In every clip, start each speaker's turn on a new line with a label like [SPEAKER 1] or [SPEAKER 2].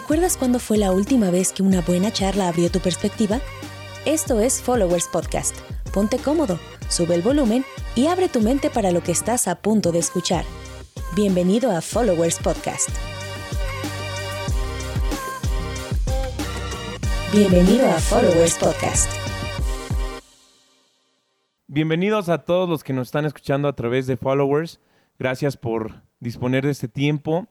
[SPEAKER 1] ¿Recuerdas cuándo fue la última vez que una buena charla abrió tu perspectiva? Esto es Followers Podcast. Ponte cómodo, sube el volumen y abre tu mente para lo que estás a punto de escuchar. Bienvenido a Followers Podcast. Bienvenido a Followers Podcast.
[SPEAKER 2] Bienvenidos a todos los que nos están escuchando a través de Followers. Gracias por disponer de este tiempo.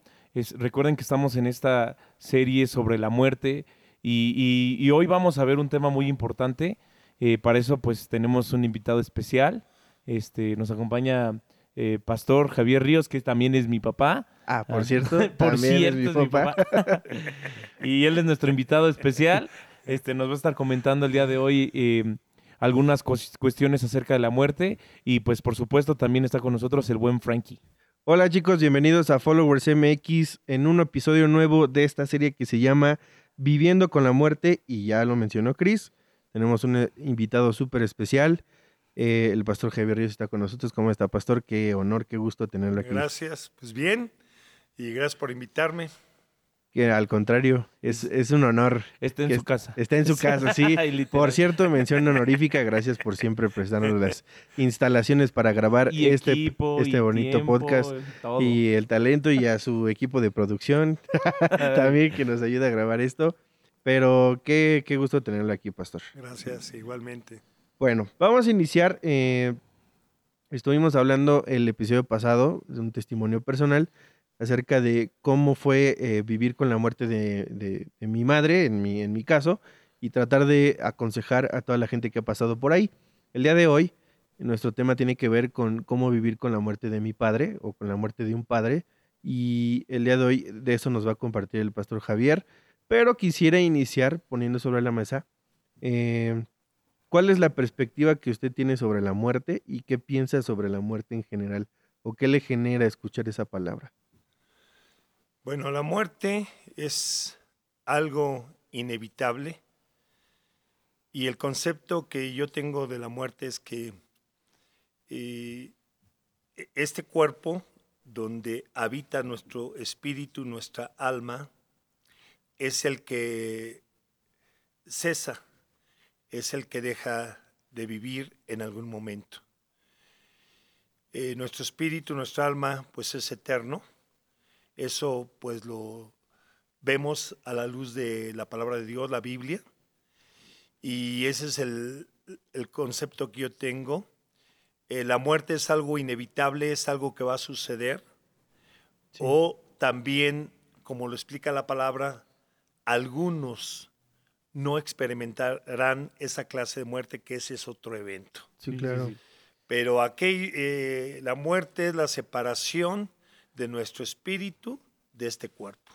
[SPEAKER 2] Recuerden que estamos en esta serie sobre la muerte y, hoy vamos a ver un tema muy importante. Eh, para eso pues tenemos un invitado especial. Este, nos acompaña eh, Pastor Javier Ríos, que también es mi papá.
[SPEAKER 3] Ah, por cierto,
[SPEAKER 2] por cierto, es mi papá. y él es nuestro invitado especial. Este, nos va a estar comentando el día de hoy eh, algunas cuestiones acerca de la muerte y pues por supuesto también está con nosotros el buen Frankie.
[SPEAKER 3] Hola chicos, bienvenidos a Followers MX en un episodio nuevo de esta serie que se llama Viviendo con la muerte y ya lo mencionó Chris. Tenemos un eh, invitado súper especial. Eh, el pastor Javier Ríos está con nosotros. ¿Cómo está, pastor? Qué honor, qué gusto tenerlo aquí.
[SPEAKER 4] Gracias. Pues bien, y gracias por invitarme
[SPEAKER 3] que al contrario, es, un honor.
[SPEAKER 2] Está en su casa.
[SPEAKER 3] Está en su casa, sí. por cierto, mención honorífica, gracias por siempre prestarnos las instalaciones para grabar este, este bonito podcast. Y el talento y a su equipo de producción también que nos ayuda a grabar esto. Pero qué, qué gusto tenerlo aquí, Pastor.
[SPEAKER 4] Gracias, igualmente.
[SPEAKER 3] Bueno, vamos a iniciar. Eh, estuvimos hablando el episodio pasado de un testimonio personal acerca de cómo fue eh, vivir con la muerte de, mi madre, en mi, en mi caso, y tratar de aconsejar a toda la gente que ha pasado por ahí. El día de hoy, nuestro tema tiene que ver con cómo vivir con la muerte de mi padre o con la muerte de un padre, y el día de hoy de eso nos va a compartir el pastor Javier, pero quisiera iniciar poniendo sobre la mesa eh, cuál es la perspectiva que usted tiene sobre la muerte y qué piensa sobre la muerte en general, o qué le genera escuchar esa palabra.
[SPEAKER 4] Bueno, la muerte es algo inevitable y el concepto que yo tengo de la muerte es que eh, este cuerpo donde habita nuestro espíritu, nuestra alma, es el que cesa, es el que deja de vivir en algún momento. Eh, nuestro espíritu, nuestra alma, pues es eterno eso pues lo vemos a la luz de la palabra de Dios, la Biblia. Y ese es el, concepto que yo tengo. Eh, la muerte es algo inevitable, es algo que va a suceder. O también, como lo explica la palabra, algunos no experimentarán esa clase de muerte, que ese es otro evento.
[SPEAKER 3] Sí, claro.
[SPEAKER 4] Pero aquí eh, la muerte es la separación de nuestro espíritu de este cuerpo.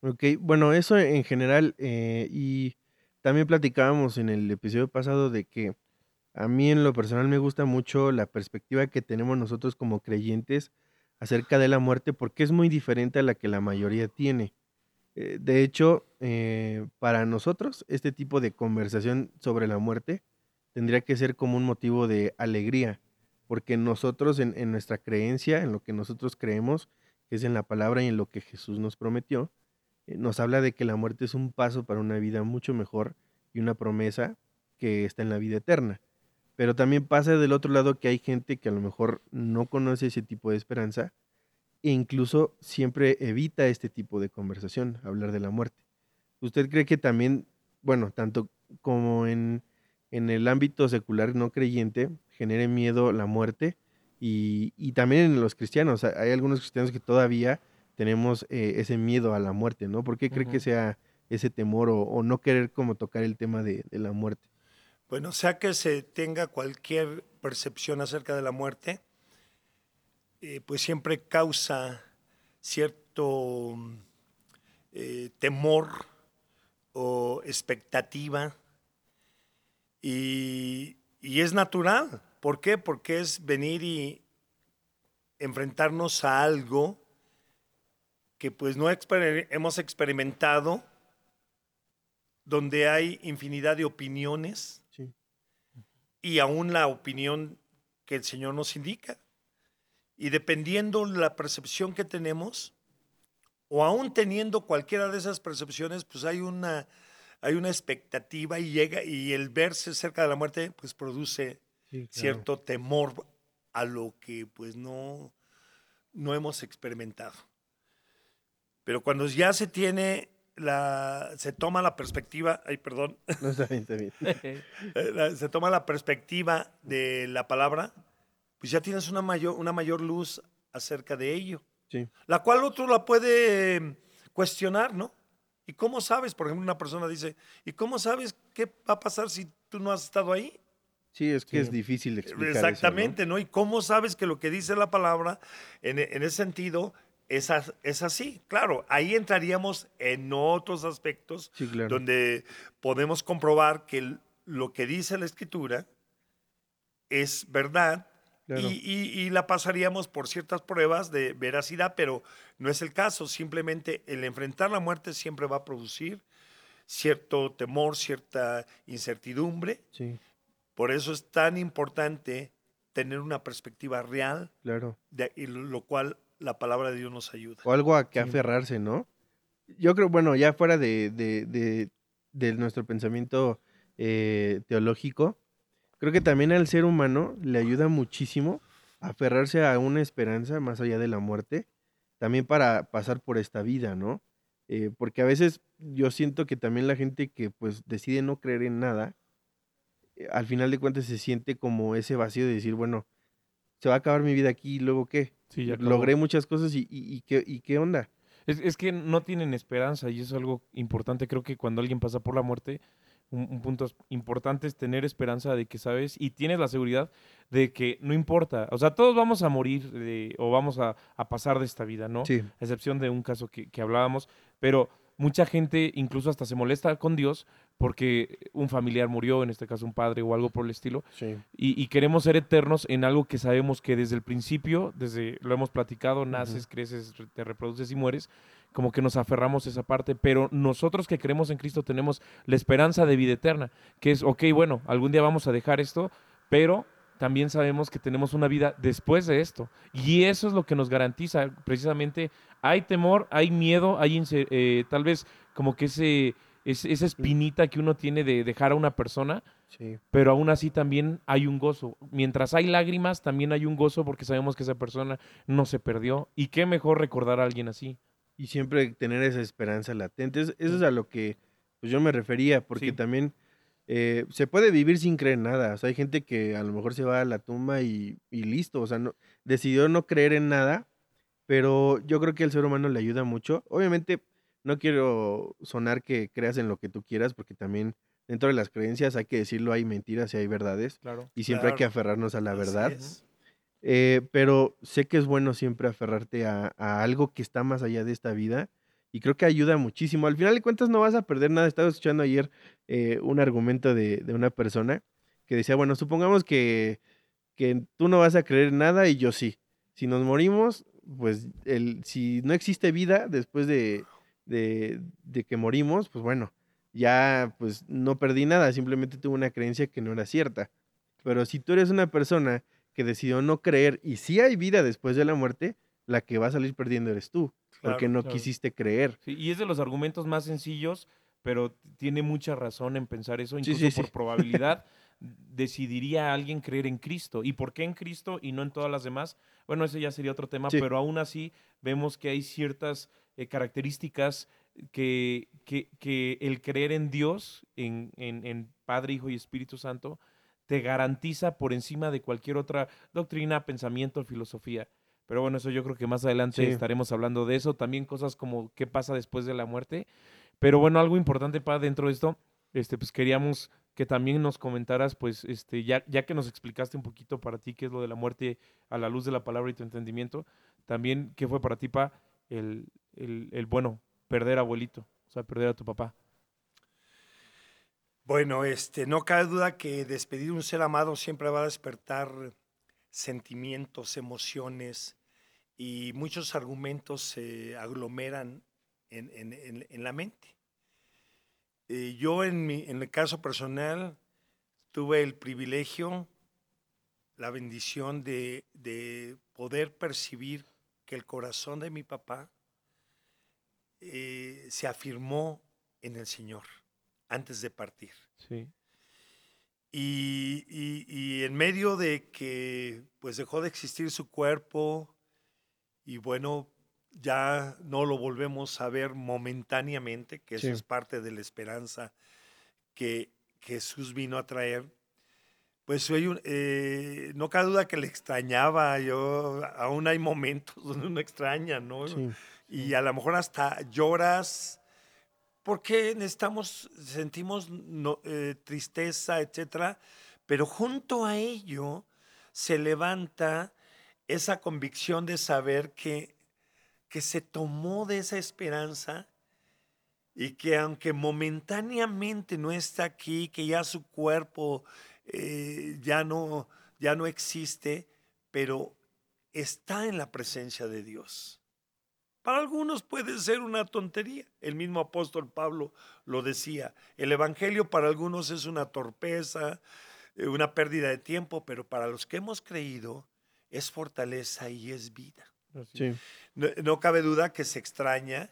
[SPEAKER 3] Ok, bueno, eso en general, eh, y también platicábamos en el episodio pasado de que a mí en lo personal me gusta mucho la perspectiva que tenemos nosotros como creyentes acerca de la muerte porque es muy diferente a la que la mayoría tiene. Eh, de hecho, eh, para nosotros este tipo de conversación sobre la muerte tendría que ser como un motivo de alegría porque nosotros en, nuestra creencia, en lo que nosotros creemos, que es en la palabra y en lo que Jesús nos prometió, eh, nos habla de que la muerte es un paso para una vida mucho mejor y una promesa que está en la vida eterna. Pero también pasa del otro lado que hay gente que a lo mejor no conoce ese tipo de esperanza e incluso siempre evita este tipo de conversación, hablar de la muerte. ¿Usted cree que también, bueno, tanto como en, en el ámbito secular no creyente, genere miedo la muerte y, también en los cristianos. Hay algunos cristianos que todavía tenemos eh, ese miedo a la muerte, ¿no? ¿Por qué cree que sea ese temor o, no querer como tocar el tema de, la muerte?
[SPEAKER 4] Bueno, sea que se tenga cualquier percepción acerca de la muerte, eh, pues siempre causa cierto eh, temor o expectativa y es natural. ¿Por qué? Porque es venir y enfrentarnos a algo que pues no hemos experimentado, donde hay infinidad de opiniones y aún la opinión que el Señor nos indica. Y dependiendo la percepción que tenemos o aún teniendo cualquiera de esas percepciones, pues hay una, hay una expectativa y llega, y el verse cerca de la muerte, pues produce cierto temor a lo que pues no, no hemos experimentado. Pero cuando ya se tiene la, se toma la perspectiva, ay, perdón.
[SPEAKER 3] No, está bien, está bien.
[SPEAKER 4] Eh, se toma la perspectiva de la palabra, pues ya tienes una mayor, una mayor luz acerca de ello.
[SPEAKER 3] Sí.
[SPEAKER 4] La cual otro la puede cuestionar, ¿no? ¿Y cómo sabes? Por ejemplo, una persona dice, ¿y cómo sabes qué va a pasar si tú no has estado ahí?
[SPEAKER 3] Sí, es que es difícil explicar.
[SPEAKER 4] Exactamente, ¿no? ¿Y cómo sabes que lo que dice la palabra, en, en ese sentido, es, es, así. Claro, ahí entraríamos en otros aspectos donde podemos comprobar que lo que dice la escritura es verdad y, la pasaríamos por ciertas pruebas de veracidad, pero no es el caso. Simplemente el enfrentar la muerte siempre va a producir cierto temor, cierta incertidumbre. Por eso es tan importante tener una perspectiva real,
[SPEAKER 3] claro.
[SPEAKER 4] y lo cual la palabra de Dios nos ayuda.
[SPEAKER 3] O algo a que aferrarse, ¿no? Yo creo, bueno, ya fuera de, de, de, nuestro pensamiento eh, teológico, creo que también al ser humano le ayuda muchísimo aferrarse a una esperanza más allá de la muerte, también para pasar por esta vida, ¿no? Eh, porque a veces yo siento que también la gente que pues decide no creer en nada, eh, al final de cuentas se siente como ese vacío de decir, bueno, se va a acabar mi vida aquí y luego qué. Logré muchas cosas y, y, ¿qué, y qué onda.
[SPEAKER 2] Es, es, que no tienen esperanza y eso es algo importante. Creo que cuando alguien pasa por la muerte, un, punto importante es tener esperanza de que sabes y tienes la seguridad de que no importa. O sea, todos vamos a morir o vamos a, a, pasar de esta vida, ¿no?
[SPEAKER 3] Sí.
[SPEAKER 2] A excepción de un caso que, que hablábamos. Pero mucha gente incluso hasta se molesta con Dios porque un familiar murió, en este caso un padre o algo por el estilo, y, queremos ser eternos en algo que sabemos que desde el principio, desde lo hemos platicado, naces, creces, te reproduces y mueres, como que nos aferramos a esa parte, pero nosotros que creemos en Cristo tenemos la esperanza de vida eterna, que es, ok, bueno, algún día vamos a dejar esto, pero también sabemos que tenemos una vida después de esto. Y eso es lo que nos garantiza precisamente, hay temor, hay miedo, hay eh, tal vez como que ese es, esa espinita que uno tiene de dejar a una persona, pero aún así también hay un gozo. Mientras hay lágrimas, también hay un gozo porque sabemos que esa persona no se perdió. Y qué mejor recordar a alguien así.
[SPEAKER 3] Y siempre tener esa esperanza latente. Eso es a lo que pues, yo me refería, porque también eh, se puede vivir sin creer en nada. O sea, hay gente que a lo mejor se va a la tumba y, y listo. O sea, no, decidió no creer en nada, pero yo creo que al ser humano le ayuda mucho. Obviamente no quiero sonar que creas en lo que tú quieras, porque también dentro de las creencias hay que decirlo, hay mentiras y hay verdades.
[SPEAKER 2] Claro.
[SPEAKER 3] Y siempre hay que aferrarnos a la verdad. Eh, pero sé que es bueno siempre aferrarte a, algo que está más allá de esta vida. Y creo que ayuda muchísimo. Al final de cuentas no vas a perder nada. Estaba escuchando ayer eh, un argumento de, de, una persona que decía, bueno, supongamos que, que tú no vas a creer nada y yo sí. Si nos morimos, pues el, si no existe vida después de, de, que morimos, pues bueno, ya pues no perdí nada, simplemente tuve una creencia que no era cierta. Pero si tú eres una persona que decidió no creer y si hay vida después de la muerte, la que va a salir perdiendo eres tú, porque no quisiste creer.
[SPEAKER 2] y es de los argumentos más sencillos, pero tiene mucha razón en pensar eso, incluso por probabilidad. decidiría alguien creer en Cristo. ¿Y por qué en Cristo y no en todas las demás? Bueno, ese ya sería otro tema, pero aún así vemos que hay ciertas eh, características que, que, el creer en Dios, en, en, Padre, Hijo y Espíritu Santo, te garantiza por encima de cualquier otra doctrina, pensamiento, filosofía. Pero bueno, eso yo creo que más adelante estaremos hablando de eso. También cosas como qué pasa después de la muerte. Pero bueno, algo importante para dentro de esto, este, pues queríamos que también nos comentaras, pues, este, ya, ya que nos explicaste un poquito para ti qué es lo de la muerte a la luz de la palabra y tu entendimiento, también qué fue para ti, Pa, el, el, bueno, perder abuelito, o sea, perder a tu papá?
[SPEAKER 4] Bueno, este, no cabe duda que despedir un ser amado siempre va a despertar sentimientos, emociones y muchos argumentos se aglomeran en, en, en, la mente. Eh, yo en mi, en el caso personal tuve el privilegio, la bendición de, de poder percibir que el corazón de mi papá eh, se afirmó en el Señor antes de partir.
[SPEAKER 2] Sí.
[SPEAKER 4] Y, y- y en medio de que pues dejó de existir su cuerpo y bueno, ya no lo volvemos a ver momentáneamente, que eso
[SPEAKER 3] Sí.
[SPEAKER 4] es parte de la esperanza que Jesús vino a traer, pues soy un- eh, no cabe duda que le extrañaba, yo aún hay momentos donde uno extraña, ¿no?
[SPEAKER 3] Sí.
[SPEAKER 4] y a lo mejor hasta lloras porque necesitamos, sentimos eh, tristeza, etcétera, pero junto a ello se levanta esa convicción de saber que, que se tomó de esa esperanza y que aunque momentáneamente no está aquí, que ya su cuerpo eh, ya, no, ya no existe, pero está en la presencia de Dios. Para algunos puede ser una tontería. El mismo apóstol Pablo lo decía. El Evangelio para algunos es una torpeza, eh, una pérdida de tiempo, pero para los que hemos creído es fortaleza y es vida.
[SPEAKER 3] Sí.
[SPEAKER 4] No, no cabe duda que se extraña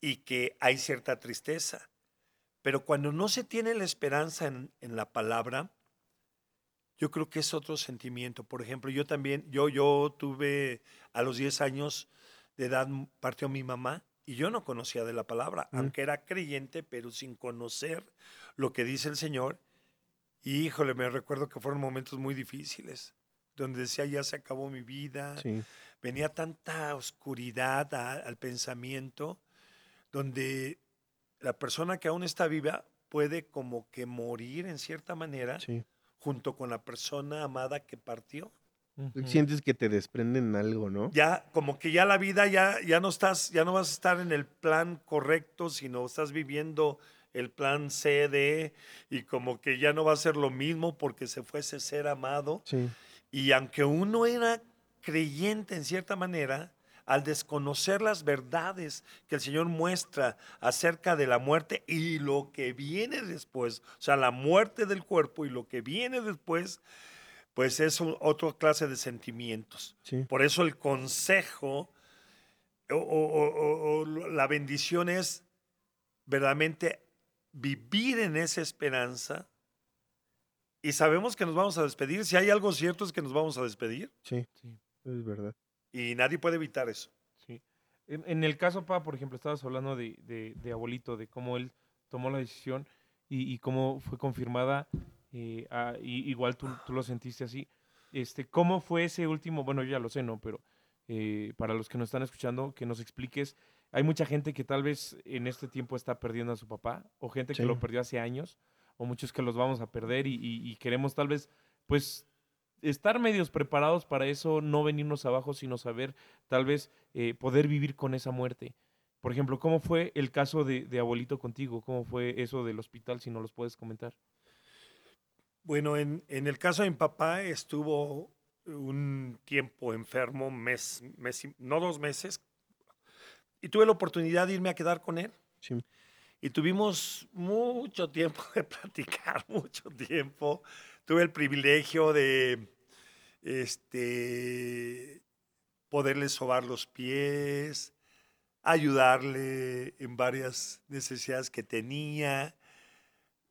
[SPEAKER 4] y que hay cierta tristeza. Pero cuando no se tiene la esperanza en, en la palabra, yo creo que es otro sentimiento. Por ejemplo, yo también, yo, yo tuve a los 10 años de edad, partió mi mamá y yo no conocía de la palabra,
[SPEAKER 3] Mm.
[SPEAKER 4] aunque era creyente, pero sin conocer lo que dice el Señor. Y híjole, me recuerdo que fueron momentos muy difíciles, donde decía, ya se acabó mi vida,
[SPEAKER 3] Sí.
[SPEAKER 4] venía tanta oscuridad a- al pensamiento, donde la persona que aún está viva puede como que morir en cierta manera
[SPEAKER 3] Sí.
[SPEAKER 4] junto con la persona amada que partió.
[SPEAKER 3] Sientes que te desprenden algo, ¿no?
[SPEAKER 4] Ya como que ya la vida ya ya no estás ya no vas a estar en el plan correcto, sino estás viviendo el plan C, D y como que ya no va a ser lo mismo porque se fue ese ser amado.
[SPEAKER 3] Sí.
[SPEAKER 4] Y aunque uno era creyente en cierta manera, al desconocer las verdades que el Señor muestra acerca de la muerte y lo que viene después, o sea, la muerte del cuerpo y lo que viene después, pues es un- otra clase de sentimientos.
[SPEAKER 3] Sí.
[SPEAKER 4] Por eso el consejo o, o- o- o- o la bendición es verdaderamente vivir en esa esperanza. Y sabemos que nos vamos a despedir. Si hay algo cierto es que nos vamos a despedir.
[SPEAKER 3] Sí.
[SPEAKER 2] Sí.
[SPEAKER 3] Es verdad.
[SPEAKER 4] Y nadie puede evitar eso.
[SPEAKER 2] Sí. En, en el caso, Pa, por ejemplo, estabas hablando de, de, de abuelito, de cómo él tomó la decisión y, y cómo fue confirmada. Eh, ah, y, igual tú, tú lo sentiste así. Este, ¿Cómo fue ese último? Bueno, yo ya lo sé, ¿no? Pero eh, para los que nos están escuchando, que nos expliques. Hay mucha gente que tal vez en este tiempo está perdiendo a su papá, o gente que lo perdió hace años, o muchos que los vamos a perder y, y- y queremos tal vez, pues, estar medios preparados para eso, no venirnos abajo, sino saber tal vez eh, poder vivir con esa muerte. Por ejemplo, ¿cómo fue el caso de, de abuelito contigo? ¿Cómo fue eso del hospital, si no los puedes comentar?
[SPEAKER 4] Bueno, en, en el caso de mi papá estuvo un tiempo enfermo, mes, mes no dos meses, y tuve la oportunidad de irme a quedar con él.
[SPEAKER 3] Sí.
[SPEAKER 4] Y tuvimos mucho tiempo de platicar, mucho tiempo. Tuve el privilegio de este, poderle sobar los pies, ayudarle en varias necesidades que tenía.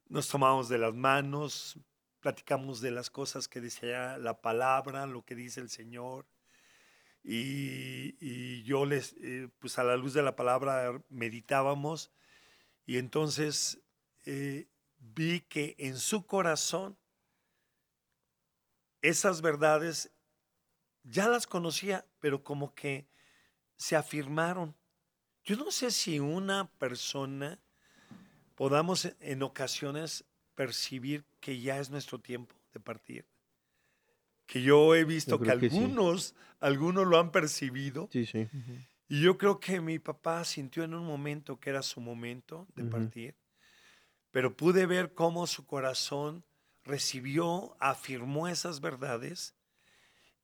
[SPEAKER 4] Nos tomamos de las manos, platicamos de las cosas que decía la palabra, lo que dice el Señor. Y, y yo les, eh, pues a la luz de la palabra meditábamos y entonces eh, vi que en su corazón esas verdades ya las conocía, pero como que se afirmaron. Yo no sé si una persona podamos en- ocasiones percibir que ya es nuestro tiempo de partir. Que yo he visto que
[SPEAKER 3] sí.
[SPEAKER 4] algunos, algunos lo han percibido.
[SPEAKER 3] Sí, sí.
[SPEAKER 4] Y yo creo que mi papá sintió en un momento que era su momento de partir, pero pude ver cómo su corazón recibió, afirmó esas verdades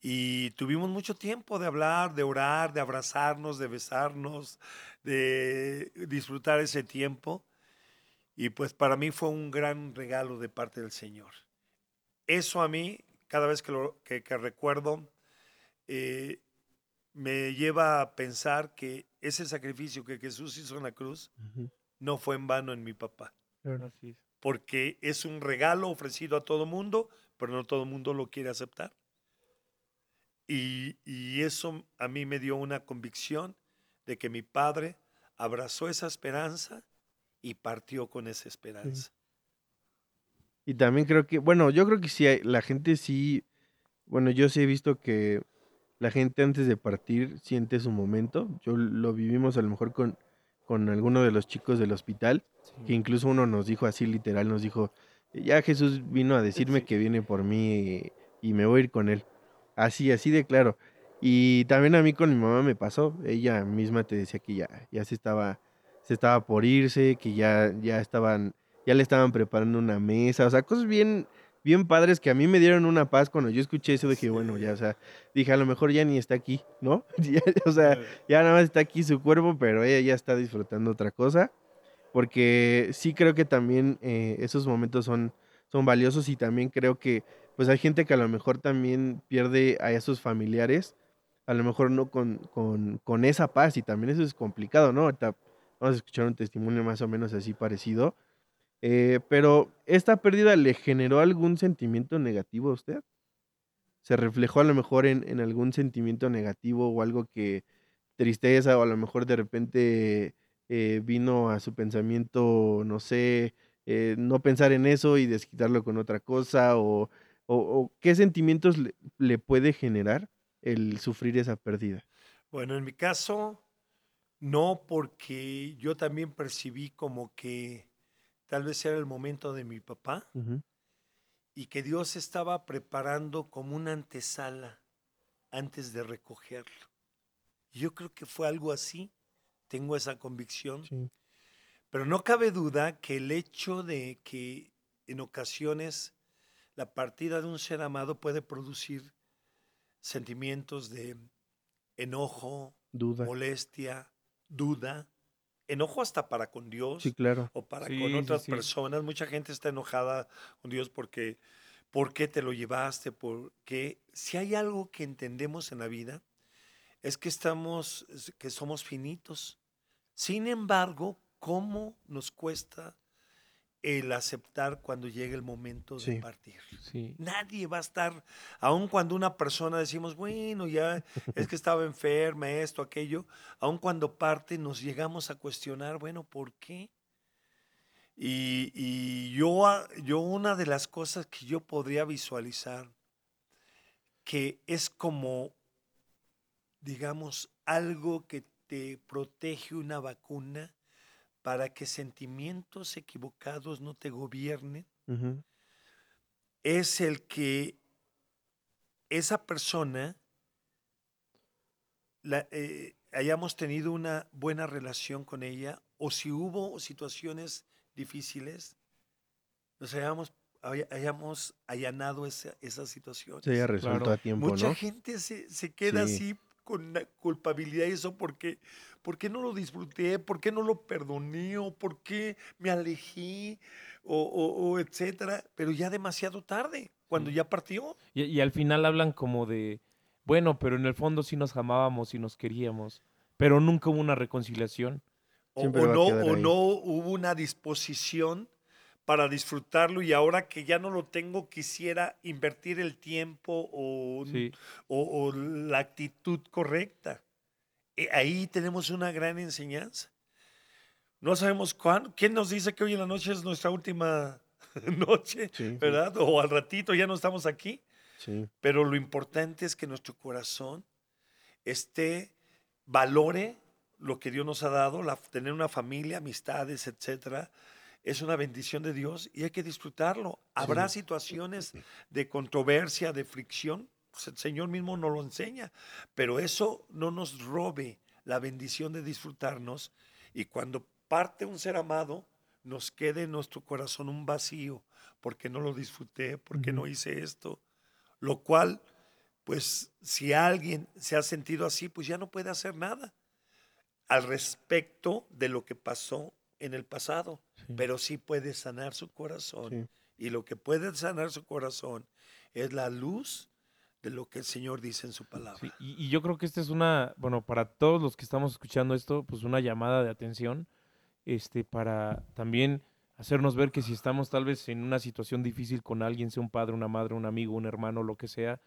[SPEAKER 4] y tuvimos mucho tiempo de hablar, de orar, de abrazarnos, de besarnos, de disfrutar ese tiempo. Y pues para mí fue un gran regalo de parte del Señor. Eso a mí, cada vez que, lo, que, que recuerdo, eh, me lleva a pensar que ese sacrificio que Jesús hizo en la cruz no fue en vano en mi papá, porque es un regalo ofrecido a todo mundo, pero no todo mundo lo quiere aceptar. Y, y eso a mí me dio una convicción de que mi padre abrazó esa esperanza y partió con esa esperanza.
[SPEAKER 3] Y también creo que, bueno, yo creo que sí, la gente sí, bueno, yo sí he visto que la gente antes de partir siente su momento. Yo lo vivimos a lo mejor con, con alguno de los chicos del hospital, que incluso uno nos dijo así literal, nos dijo, ya Jesús vino a decirme
[SPEAKER 2] Sí.
[SPEAKER 3] que viene por mí y, y me voy a ir con él. Así, así de claro. Y también a mí con mi mamá me pasó, ella misma te decía que ya, ya se estaba, se estaba por irse, que ya, ya estaban, ya le estaban preparando una mesa, o sea, cosas bien, bien padres que a mí me dieron una paz cuando yo escuché eso, dije, bueno, ya, o sea, dije, a lo mejor ya ni está aquí, ¿no? Ya, o sea, ya nada más está aquí su cuerpo, pero ella ya está disfrutando otra cosa. Porque sí creo que también eh, esos momentos son, son valiosos y también creo que pues hay gente que a lo mejor también pierde a esos familiares, a lo mejor no con, con, con esa paz y también eso es complicado, ¿no? Vamos a escuchar un testimonio más o menos así parecido. Eh, pero esta pérdida le generó algún sentimiento negativo a usted? ¿Se reflejó a lo mejor en, en algún sentimiento negativo o algo que tristeza o a lo mejor de repente eh, vino a su pensamiento, no sé, eh, no pensar en eso y desquitarlo con otra cosa o, o- qué sentimientos le puede generar el sufrir esa pérdida?
[SPEAKER 4] Bueno, en mi caso, no, porque yo también percibí como que tal vez era el momento de mi papá y que Dios estaba preparando como una antesala antes de recogerlo. Yo creo que fue algo así, tengo esa convicción,
[SPEAKER 3] sí,
[SPEAKER 4] pero no cabe duda que el hecho de que en ocasiones la partida de un ser amado puede producir sentimientos de enojo,
[SPEAKER 3] duda.
[SPEAKER 4] molestia, duda, enojo hasta para con Dios
[SPEAKER 3] Sí, claro.
[SPEAKER 4] o para
[SPEAKER 2] Sí,
[SPEAKER 4] con otras
[SPEAKER 2] sí.
[SPEAKER 4] personas. Mucha gente está enojada con Dios porque ¿por qué te lo llevaste? Porque si hay algo que entendemos en la vida es que estamos es que somos finitos. Sin embargo, ¿cómo nos cuesta el aceptar cuando llegue el momento de
[SPEAKER 3] Sí.
[SPEAKER 4] partir?
[SPEAKER 2] Sí.
[SPEAKER 4] Nadie va a estar, aun cuando una persona decimos, bueno, ya es que estaba enferma, esto, aquello, aun cuando parte nos llegamos a cuestionar, bueno, ¿por qué? Y, y yo, a- yo una de las cosas que yo podría visualizar, que es como, digamos, algo que te protege una vacuna para que sentimientos equivocados no te gobiernen,
[SPEAKER 3] Ujú,
[SPEAKER 4] es el que esa persona la- eh, hayamos tenido una buena relación con ella o si hubo situaciones difíciles, nos hayamos, hay- hayamos allanado esa, esa situación.
[SPEAKER 3] Se haya resuelto
[SPEAKER 2] Claro.
[SPEAKER 3] a tiempo,
[SPEAKER 4] Mucha
[SPEAKER 3] ¿no?
[SPEAKER 4] gente se, se queda
[SPEAKER 3] Sí.
[SPEAKER 4] así con culpabilidad y eso porque, ¿por qué no lo disfruté? ¿Por qué no lo perdoné? ¿O por qué me alejé? O, o- o etcétera. Pero ya demasiado tarde, cuando
[SPEAKER 2] Sí.
[SPEAKER 4] ya partió.
[SPEAKER 2] Y, y al final hablan como de, bueno, pero en el fondo sí nos amábamos y nos queríamos, pero nunca hubo una reconciliación.
[SPEAKER 4] O, no, o
[SPEAKER 3] ahí.
[SPEAKER 4] no hubo una disposición para disfrutarlo y ahora que ya no lo tengo quisiera invertir el tiempo o,
[SPEAKER 2] Sí.
[SPEAKER 4] o- o la actitud correcta. Eh, ahí tenemos una gran enseñanza. No sabemos cuándo. ¿Quién nos dice que hoy en la noche es nuestra última noche?
[SPEAKER 3] Sí, sí.
[SPEAKER 4] ¿Verdad? O al ratito ya no estamos aquí. Pero lo importante es que nuestro corazón esté, valore lo que Dios nos ha dado, la- tener una familia, amistades, etcétera. Es una bendición de Dios y hay que disfrutarlo. Habrá situaciones de controversia, de fricción. pues el Señor mismo nos lo enseña. Pero eso no nos robe la bendición de disfrutarnos. Y cuando parte un ser amado, nos quede en nuestro corazón un vacío. Porque no lo disfruté, porque no hice esto. Lo cual, pues, si alguien se ha sentido así, pues ya no puede hacer nada al respecto de lo que pasó en el pasado,
[SPEAKER 2] Sí.
[SPEAKER 4] pero sí puede sanar su corazón.
[SPEAKER 3] sí.
[SPEAKER 4] Y lo que puede sanar su corazón es la luz de lo que el Señor dice en su palabra.
[SPEAKER 2] Sí, y, y yo creo que esta es una, bueno, para todos los que estamos escuchando esto, pues una llamada de atención, este, para también hacernos ver que si estamos tal vez en una situación difícil con alguien, sea un padre, una madre, un amigo, un hermano, lo que sea,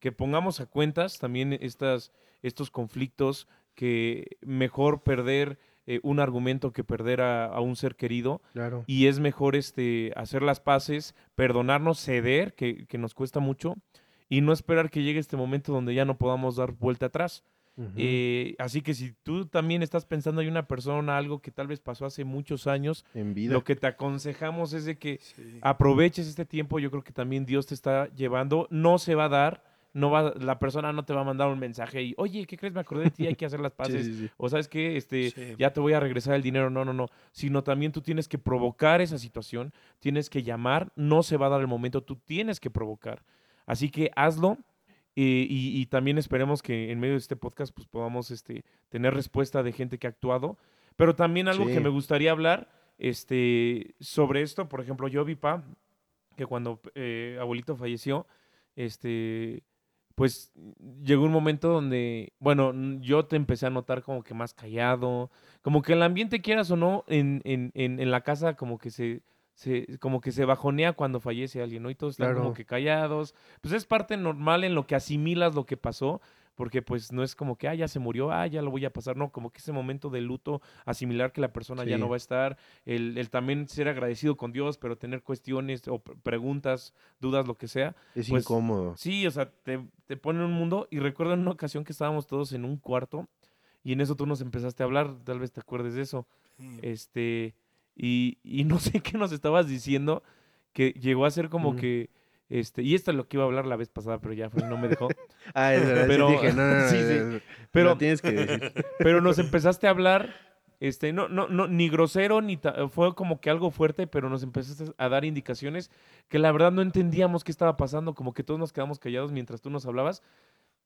[SPEAKER 2] que pongamos a cuentas también estas, estos conflictos, que mejor perder eh, un argumento que perder a, a un ser querido,
[SPEAKER 3] Claro.
[SPEAKER 2] y es mejor este, hacer las paces, perdonarnos, ceder, que, que nos cuesta mucho, y no esperar que llegue este momento donde ya no podamos dar vuelta atrás. Eh, así que si tú también estás pensando hay una persona, algo que tal vez pasó hace muchos años,
[SPEAKER 3] en vida.
[SPEAKER 2] lo que te aconsejamos es de que
[SPEAKER 4] Sí.
[SPEAKER 2] aproveches este tiempo. Yo creo que también Dios te está llevando. No se va a dar, no va, la persona no te va a mandar un mensaje y, oye, ¿qué crees? Me acordé de ti, hay que hacer las paces.
[SPEAKER 3] sí, sí.
[SPEAKER 2] O sabes que este, ya te voy a regresar el dinero. No, no, no. Sino también tú tienes que provocar esa situación, tienes que llamar, no se va a dar el momento, tú tienes que provocar. Así que hazlo. eh, y, y también esperemos que en medio de este podcast pues podamos este, tener respuesta de gente que ha actuado. Pero también algo que me gustaría hablar este, sobre esto, por ejemplo, yo vi, pa, que cuando eh, abuelito falleció, este, pues llegó un momento donde, bueno, yo te empecé a notar como que más callado, como que el ambiente, quieras o no, en, en, en, en la casa como que se, se, como que se bajonea cuando fallece alguien, ¿no? Y todos están como que callados. Pues es parte normal en lo que asimilas lo que pasó, porque pues no es como que, ah, ya se murió, ah, ya lo voy a pasar, no, como que ese momento de luto, asimilar que la persona ya no va a estar, el, el también ser agradecido con Dios, pero tener cuestiones o pre- preguntas, dudas, lo que sea.
[SPEAKER 3] Es
[SPEAKER 2] pues,
[SPEAKER 3] incómodo.
[SPEAKER 2] Sí, o sea, te, te pone en un mundo. Y recuerdo en una ocasión que estábamos todos en un cuarto y en eso tú nos empezaste a hablar, tal vez te acuerdes de eso.
[SPEAKER 4] Sí.
[SPEAKER 2] Este, y, y no sé qué nos estabas diciendo, que llegó a ser como
[SPEAKER 3] Mm.
[SPEAKER 2] que, este, y esto es lo que iba a hablar la vez pasada, pero ya no me dejó.
[SPEAKER 3] Ah, es verdad. sí
[SPEAKER 2] pero-
[SPEAKER 3] dije, no, no, no,
[SPEAKER 2] sí, sí, pero-
[SPEAKER 3] tienes que decir.
[SPEAKER 2] Pero nos empezaste a hablar, este, no, no, no, ni grosero, ni ta- fue como que algo fuerte, pero nos empezaste a dar indicaciones que la verdad no entendíamos qué estaba pasando, como que todos nos quedamos callados mientras tú nos hablabas.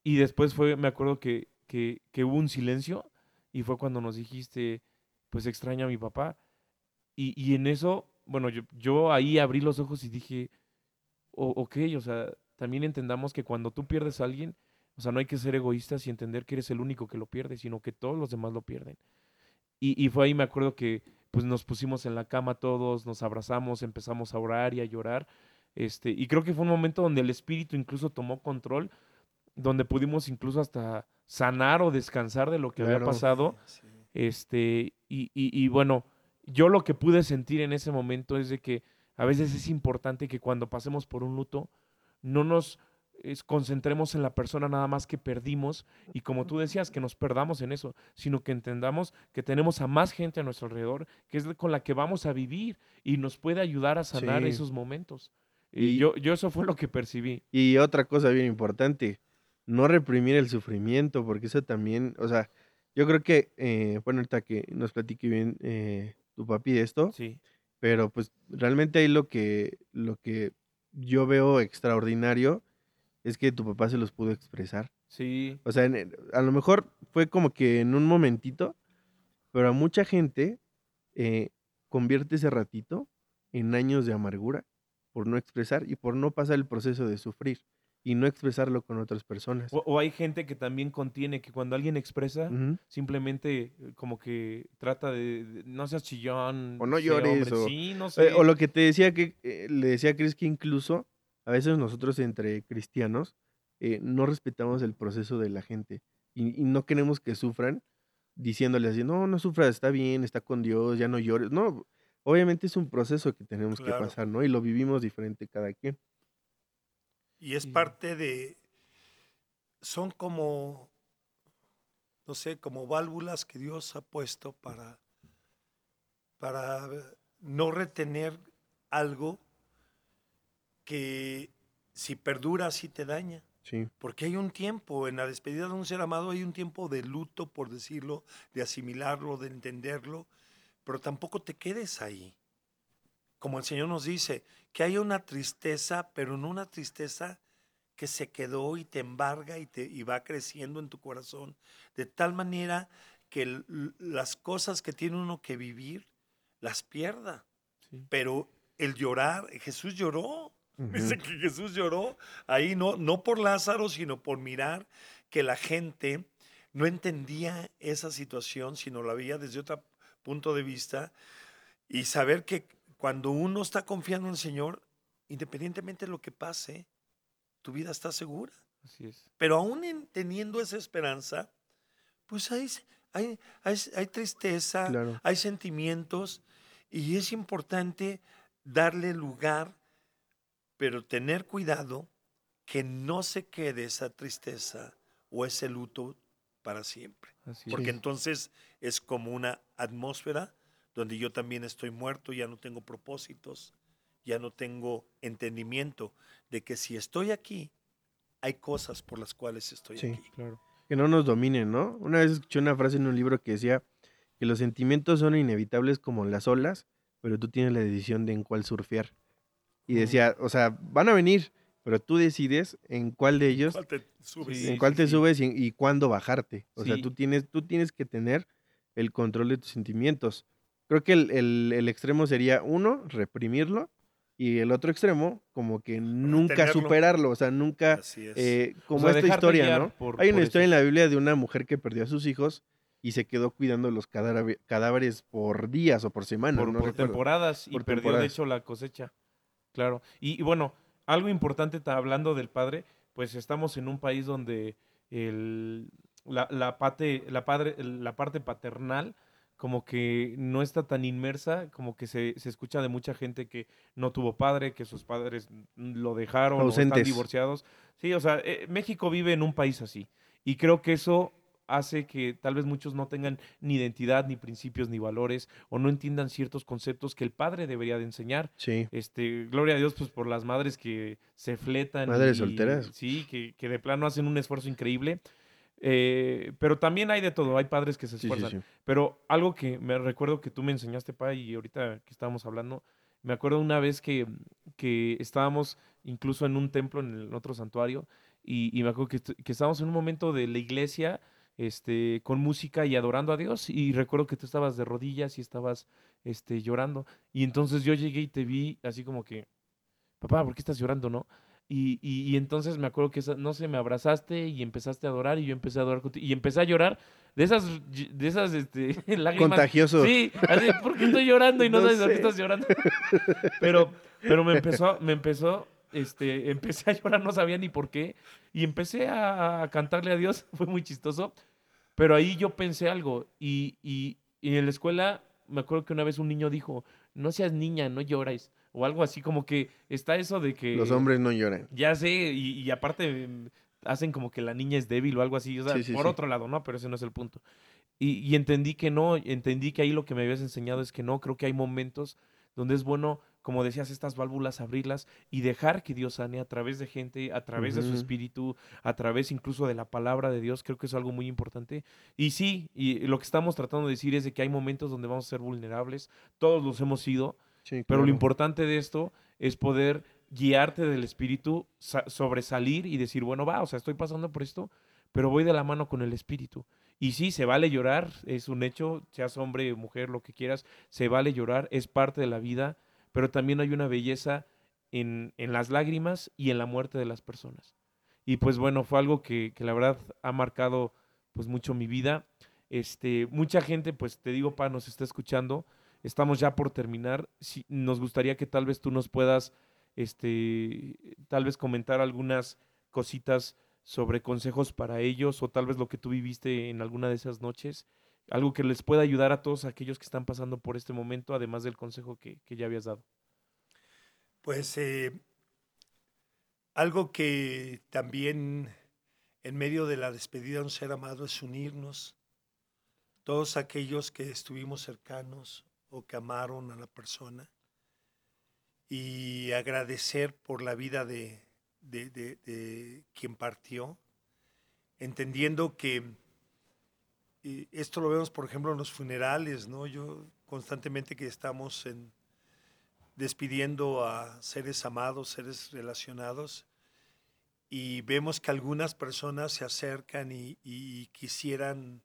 [SPEAKER 2] Y después fue, me acuerdo que, que, que hubo un silencio y fue cuando nos dijiste, pues extraño a mi papá. Y, y en eso, bueno, yo, yo ahí abrí los ojos y dije, "O- ok, o sea, también entendamos que cuando tú pierdes a alguien, o sea, no hay que ser egoístas y entender que eres el único que lo pierde, sino que todos los demás lo pierden. Y, y fue ahí, me acuerdo que pues nos pusimos en la cama todos, nos abrazamos, empezamos a orar y a llorar. Este, y creo que fue un momento donde el espíritu incluso tomó control, donde pudimos incluso hasta sanar o descansar de lo que había pasado.
[SPEAKER 4] Sí.
[SPEAKER 2] Este, y, y- y bueno, yo lo que pude sentir en ese momento es de que a veces es importante que cuando pasemos por un luto, no nos es, concentremos en la persona nada más que perdimos y como tú decías, que nos perdamos en eso, sino que entendamos que tenemos a más gente a nuestro alrededor, que es con la que vamos a vivir y nos puede ayudar a sanar
[SPEAKER 3] Sí.
[SPEAKER 2] esos momentos. Y
[SPEAKER 3] Y-
[SPEAKER 2] yo, yo eso fue lo que percibí.
[SPEAKER 3] Y otra cosa bien importante, no reprimir el sufrimiento, porque eso también, o sea, yo creo que, eh, bueno, ahorita que nos platique bien eh, tu papi de esto,
[SPEAKER 2] Sí,
[SPEAKER 3] pero pues realmente ahí lo que, lo que yo veo extraordinario es que tu papá se los pudo expresar.
[SPEAKER 2] sí,
[SPEAKER 3] O sea, en a lo mejor fue como que en un momentito, pero a mucha gente eh, convierte ese ratito en años de amargura por no expresar y por no pasar el proceso de sufrir y no expresarlo con otras personas.
[SPEAKER 2] O, o hay gente que también contiene que cuando alguien expresa, simplemente eh, como que trata de, de- no seas chillón.
[SPEAKER 3] O no llores,
[SPEAKER 2] hombre".
[SPEAKER 3] o-
[SPEAKER 2] Sí, no
[SPEAKER 3] Eh,
[SPEAKER 2] sé.
[SPEAKER 3] o lo que te decía que eh, le decía a Chris que incluso a veces nosotros entre cristianos eh, no respetamos el proceso de la gente y, y no queremos que sufran diciéndoles así, no, no sufras, está bien, está con Dios, ya no llores. No, obviamente es un proceso que tenemos
[SPEAKER 4] Claro.
[SPEAKER 3] que pasar, ¿no? Y lo vivimos diferente cada quien.
[SPEAKER 4] Y es parte de, son como, no sé, como válvulas que Dios ha puesto para, para no retener algo que si perdura, sí te daña.
[SPEAKER 3] Sí,
[SPEAKER 4] Porque hay un tiempo, en la despedida de un ser amado hay un tiempo de luto, por decirlo, de asimilarlo, de entenderlo, pero tampoco te quedes ahí. Como el Señor nos dice, que haya una tristeza, pero no una tristeza que se quedó y te embarga y, te, y va creciendo en tu corazón, de tal manera que las cosas que tiene uno que vivir, las pierda.
[SPEAKER 2] Sí.
[SPEAKER 4] Pero el llorar, Jesús lloró, Dice que Jesús lloró ahí no, no por Lázaro, sino por mirar que la gente no entendía esa situación, sino la veía desde otro punto de vista y saber que cuando uno está confiando en el Señor, independientemente de lo que pase, tu vida está segura.
[SPEAKER 2] Así es.
[SPEAKER 4] Pero aún en- teniendo esa esperanza, pues hay, hay, hay, hay tristeza,
[SPEAKER 3] Claro.
[SPEAKER 4] hay sentimientos y es importante darle lugar, pero tener cuidado que no se quede esa tristeza o ese luto para siempre.
[SPEAKER 2] Así
[SPEAKER 4] Porque
[SPEAKER 2] es.
[SPEAKER 4] entonces es como una atmósfera donde yo también estoy muerto, ya no tengo propósitos, ya no tengo entendimiento de que si estoy aquí, hay cosas por las cuales estoy
[SPEAKER 3] Sí.
[SPEAKER 4] aquí.
[SPEAKER 2] Claro.
[SPEAKER 3] Que no nos dominen, ¿no? Una vez escuché una frase en un libro que decía que los sentimientos son inevitables como las olas, pero tú tienes la decisión de en cuál surfear. Y decía, o sea, van a venir, pero tú decides en cuál de ellos,
[SPEAKER 4] ¿Cuál te subes?
[SPEAKER 2] Sí,
[SPEAKER 3] en cuál te
[SPEAKER 2] sí.
[SPEAKER 3] subes y, y cuándo bajarte. O sea, tú tienes, tú tienes que tener el control de tus sentimientos. Creo que el, el- el extremo sería uno, reprimirlo, y el otro extremo, como que nunca
[SPEAKER 4] Tenerlo.
[SPEAKER 3] superarlo, o sea, nunca,
[SPEAKER 4] Así es.
[SPEAKER 3] eh, como
[SPEAKER 2] sea,
[SPEAKER 3] esta historia, ¿no?
[SPEAKER 2] por-
[SPEAKER 3] Hay una historia
[SPEAKER 2] eso.
[SPEAKER 3] en la Biblia de una mujer que perdió a sus hijos y se quedó cuidando los cadáver- cadáveres por días o por semanas.
[SPEAKER 2] por,
[SPEAKER 3] no
[SPEAKER 2] por
[SPEAKER 3] recuerdo.
[SPEAKER 2] temporadas y
[SPEAKER 3] Por
[SPEAKER 2] perdió de
[SPEAKER 3] temporadas.
[SPEAKER 2] hecho la cosecha. Claro. Y, y bueno, algo importante ta- hablando del padre, pues estamos en un país donde el, la, la, pate- la, padre, la parte paternal como que no está tan inmersa, como que se, se escucha de mucha gente que no tuvo padre, que sus padres lo dejaron o están divorciados. Sí, o sea, eh, México vive en un país así. Y creo que eso hace que tal vez muchos no tengan ni identidad, ni principios, ni valores, o no entiendan ciertos conceptos que el padre debería de enseñar.
[SPEAKER 3] Sí,
[SPEAKER 2] Este, gloria a Dios, pues por las madres que se fletan.
[SPEAKER 3] Madres
[SPEAKER 2] y-
[SPEAKER 3] solteras.
[SPEAKER 2] Sí, que, que de plano hacen un esfuerzo increíble. Eh, pero también hay de todo, hay padres que se
[SPEAKER 3] sí, sí,
[SPEAKER 2] esfuerzan.
[SPEAKER 3] sí.
[SPEAKER 2] Pero algo que me recuerdo que tú me enseñaste, Pa, y ahorita que estábamos hablando, me acuerdo una vez que, que estábamos incluso en un templo, en el otro santuario, y, y me acuerdo que, que estábamos en un momento de la iglesia este, con música y adorando a Dios, y recuerdo que tú estabas de rodillas y estabas este, llorando, y entonces yo llegué y te vi así como que, papá, ¿por qué estás llorando, no? Y, y, y entonces me acuerdo que, no sé, me abrazaste y empezaste a adorar y yo empecé a adorar contigo. Y empecé a llorar de esas, de esas este, lágrimas.
[SPEAKER 3] Contagioso.
[SPEAKER 2] Sí, así, ¿por qué estoy llorando y no,
[SPEAKER 3] No
[SPEAKER 2] sabes por qué estás llorando? Pero, pero me empezó, me empezó, este, empecé a llorar, no sabía ni por qué. Y empecé a, a cantarle a Dios, fue muy chistoso. Pero ahí yo pensé algo. Y, y, y en la escuela, me acuerdo que una vez un niño dijo, no seas niña, no llores. O algo así, como que está eso de que...
[SPEAKER 3] Los hombres no lloran.
[SPEAKER 2] Ya sé, y, y aparte mm, hacen como que la niña es débil o algo así, o sea,
[SPEAKER 3] Sí, sí,
[SPEAKER 2] por
[SPEAKER 3] sí.
[SPEAKER 2] otro lado, ¿no? Pero ese no es el punto. Y, y entendí que no, entendí que ahí lo que me habías enseñado es que no, creo que hay momentos donde es bueno, como decías, estas válvulas abrirlas y dejar que Dios sane a través de gente, a través de su espíritu, a través incluso de la palabra de Dios, creo que es algo muy importante. Y sí, y lo que estamos tratando de decir es de que hay momentos donde vamos a ser vulnerables, todos los hemos sido,
[SPEAKER 3] Sí,
[SPEAKER 2] pero lo importante de esto es poder guiarte del espíritu, sa- sobresalir y decir, bueno, va, o sea, estoy pasando por esto, pero voy de la mano con el espíritu. Y sí, se vale llorar, es un hecho, seas hombre, mujer, lo que quieras, se vale llorar, es parte de la vida, pero también hay una belleza en, en las lágrimas y en la muerte de las personas. Y pues bueno, fue algo que, que la verdad ha marcado pues mucho mi vida. Este, mucha gente, pues te digo, pa, nos está escuchando. Estamos ya por terminar. Nos gustaría que tal vez tú nos puedas, este, tal vez comentar algunas cositas sobre consejos para ellos o tal vez lo que tú viviste en alguna de esas noches. Algo que les pueda ayudar a todos aquellos que están pasando por este momento, además del consejo que, que ya habías dado.
[SPEAKER 4] Pues eh, algo que también en medio de la despedida de un ser amado es unirnos. Todos aquellos que estuvimos cercanos o que amaron a la persona y agradecer por la vida de, de- de- quien partió, entendiendo que eh, esto lo vemos, por ejemplo, en los funerales, ¿no? Yo constantemente que estamos en, despidiendo a seres amados, seres relacionados, y vemos que algunas personas se acercan y quisieran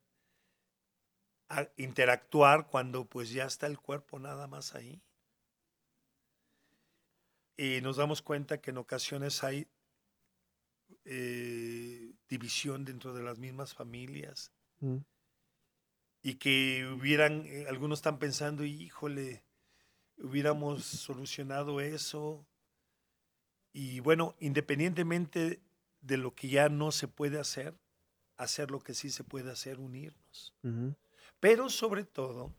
[SPEAKER 4] a- interactuar cuando pues ya está el cuerpo nada más ahí. y nos damos cuenta que en ocasiones hay eh, división dentro de las mismas familias
[SPEAKER 3] Mm.
[SPEAKER 4] y que hubieran, eh, algunos están pensando, híjole, hubiéramos solucionado eso. Y bueno, independientemente de lo que ya no se puede hacer, hacer lo que sí se puede hacer, unirnos. Pero sobre todo,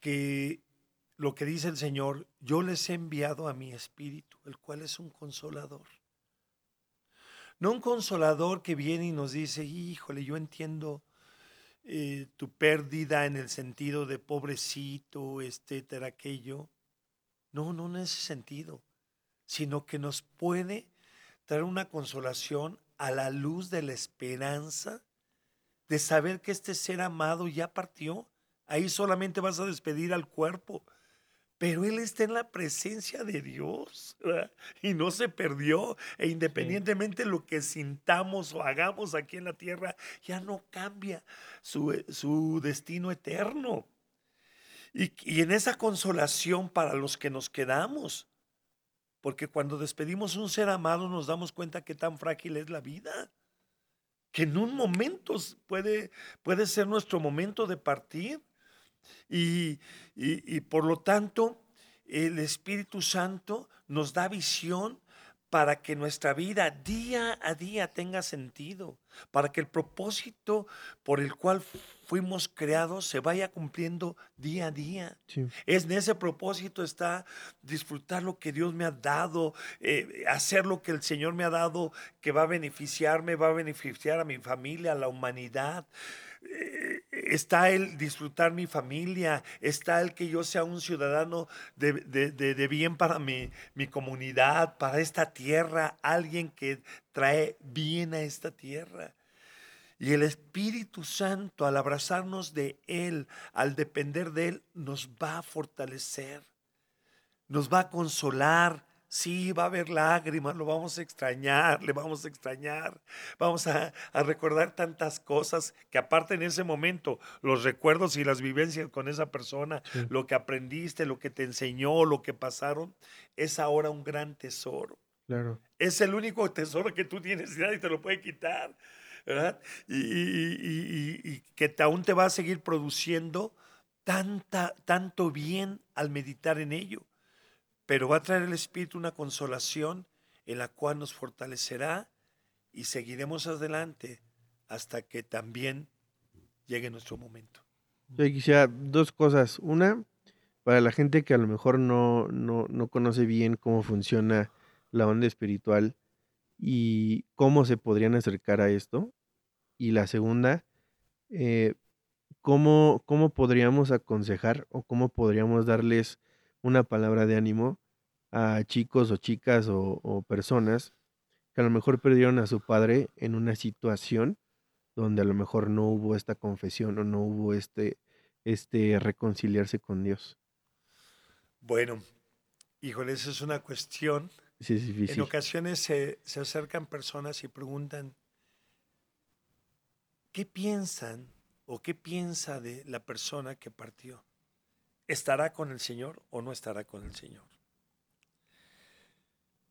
[SPEAKER 4] que lo que dice el Señor, yo les he enviado a mi espíritu, el cual es un consolador. No un consolador que viene y nos dice, híjole, yo entiendo eh, tu pérdida en el sentido de pobrecito, etcétera, aquello. No, no en ese sentido, sino que nos puede traer una consolación a la luz de la esperanza de saber que este ser amado ya partió. Ahí solamente vas a despedir al cuerpo, pero Él está en la presencia de Dios ¿verdad? y no se perdió. E independientemente de lo que sintamos o hagamos aquí en la tierra, ya no cambia su, su destino eterno. Y, y en esa consolación para los que nos quedamos, porque cuando despedimos un ser amado nos damos cuenta que tan frágil es la vida, que en un momento puede, puede ser nuestro momento de partir. Y, y, y, por lo tanto, el Espíritu Santo nos da visión para que nuestra vida día a día tenga sentido, para que el propósito por el cual fuimos creados se vaya cumpliendo día a día.
[SPEAKER 3] Sí.
[SPEAKER 4] Es en ese propósito está disfrutar lo que Dios me ha dado, eh, hacer lo que el Señor me ha dado, que va a beneficiarme, va a beneficiar a mi familia, a la humanidad. Eh, está el disfrutar mi familia, está el que yo sea un ciudadano de, de, de, bien para mi, mi, comunidad, para esta tierra, alguien que trae bien a esta tierra. Y el Espíritu Santo, al abrazarnos de Él, al depender de Él, nos va a fortalecer, nos va a consolar, Sí, va a haber lágrimas, lo vamos a extrañar, le vamos a extrañar, vamos a, a, recordar tantas cosas que aparte en ese momento, los recuerdos y las vivencias con esa persona, sí. lo que aprendiste, lo que te enseñó, lo que pasaron, es ahora un gran tesoro.
[SPEAKER 3] Claro.
[SPEAKER 4] Es el único tesoro que tú tienes y nadie te lo puede quitar, ¿verdad? Y, y, y, y que aún te va a seguir produciendo tanta, tanto bien al meditar en ello pero va a traer el Espíritu una consolación en la cual nos fortalecerá y seguiremos adelante hasta que también llegue nuestro momento.
[SPEAKER 3] Yo quisiera dos cosas. Una, para la gente que a lo mejor no, no, no conoce bien cómo funciona la onda espiritual y cómo se podrían acercar a esto. Y la segunda, eh, ¿cómo, ¿cómo podríamos aconsejar o cómo podríamos darles una palabra de ánimo a chicos o chicas o, o, personas que a lo mejor perdieron a su padre en una situación donde a lo mejor no hubo esta confesión o no hubo este, este reconciliarse con Dios.
[SPEAKER 4] Bueno, híjole, esa es una cuestión.
[SPEAKER 3] Sí, es difícil.
[SPEAKER 4] En ocasiones se, se acercan personas y preguntan, ¿qué piensan o qué piensa de la persona que partió? ¿Estará con el Señor o no estará con el Señor?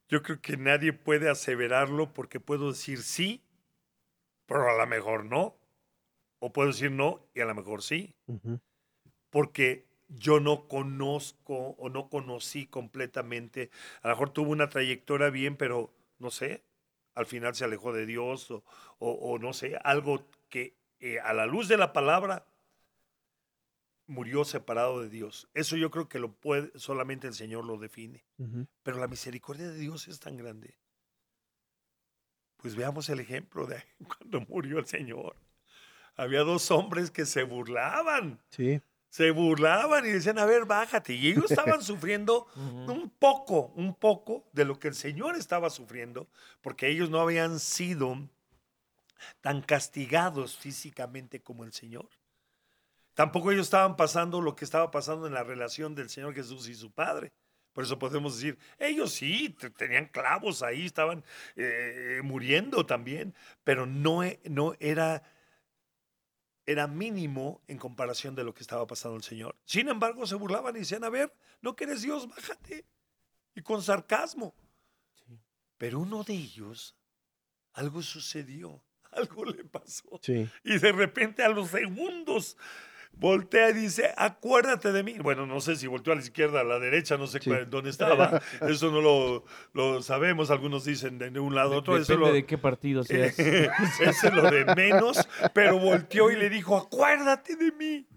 [SPEAKER 4] Yo creo que nadie puede aseverarlo porque puedo decir sí, pero a lo mejor no. O puedo decir no y a lo mejor sí.
[SPEAKER 3] Uh -huh.
[SPEAKER 4] Porque yo no conozco o no conocí completamente. A lo mejor tuvo una trayectoria bien, pero no sé, al final se alejó de Dios o, o, o no sé, algo que eh, a la luz de la palabra murió separado de Dios. Eso yo creo que lo puede, solamente el Señor lo define.
[SPEAKER 3] Uh -huh.
[SPEAKER 4] Pero la misericordia de Dios es tan grande. Pues veamos el ejemplo de cuando murió el Señor. Había dos hombres que se burlaban.
[SPEAKER 3] Sí.
[SPEAKER 4] Se burlaban y decían, a ver, bájate. Y ellos estaban sufriendo uh -huh. un poco, un poco de lo que el Señor estaba sufriendo, porque ellos no habían sido tan castigados físicamente como el Señor. Tampoco ellos estaban pasando lo que estaba pasando en la relación del Señor Jesús y su Padre. Por eso podemos decir, ellos sí, tenían clavos ahí, estaban eh, muriendo también, pero no, e, no era, era mínimo en comparación de lo que estaba pasando el Señor. Sin embargo, se burlaban y decían, a ver, no que eres Dios, bájate. y con sarcasmo. Pero uno de ellos, algo sucedió, algo le pasó.
[SPEAKER 3] Sí.
[SPEAKER 4] Y de repente a los segundos voltea y dice, acuérdate de mí. Bueno, no sé si volteó a la izquierda, a la derecha, no sé
[SPEAKER 3] Sí.
[SPEAKER 4] cuál- dónde estaba. Eso no lo, lo sabemos. Algunos dicen de un lado a otro. Eso
[SPEAKER 2] Depende
[SPEAKER 4] lo,
[SPEAKER 2] de qué partido seas.
[SPEAKER 4] eso es lo de menos. Pero volteó y le dijo, acuérdate de mí.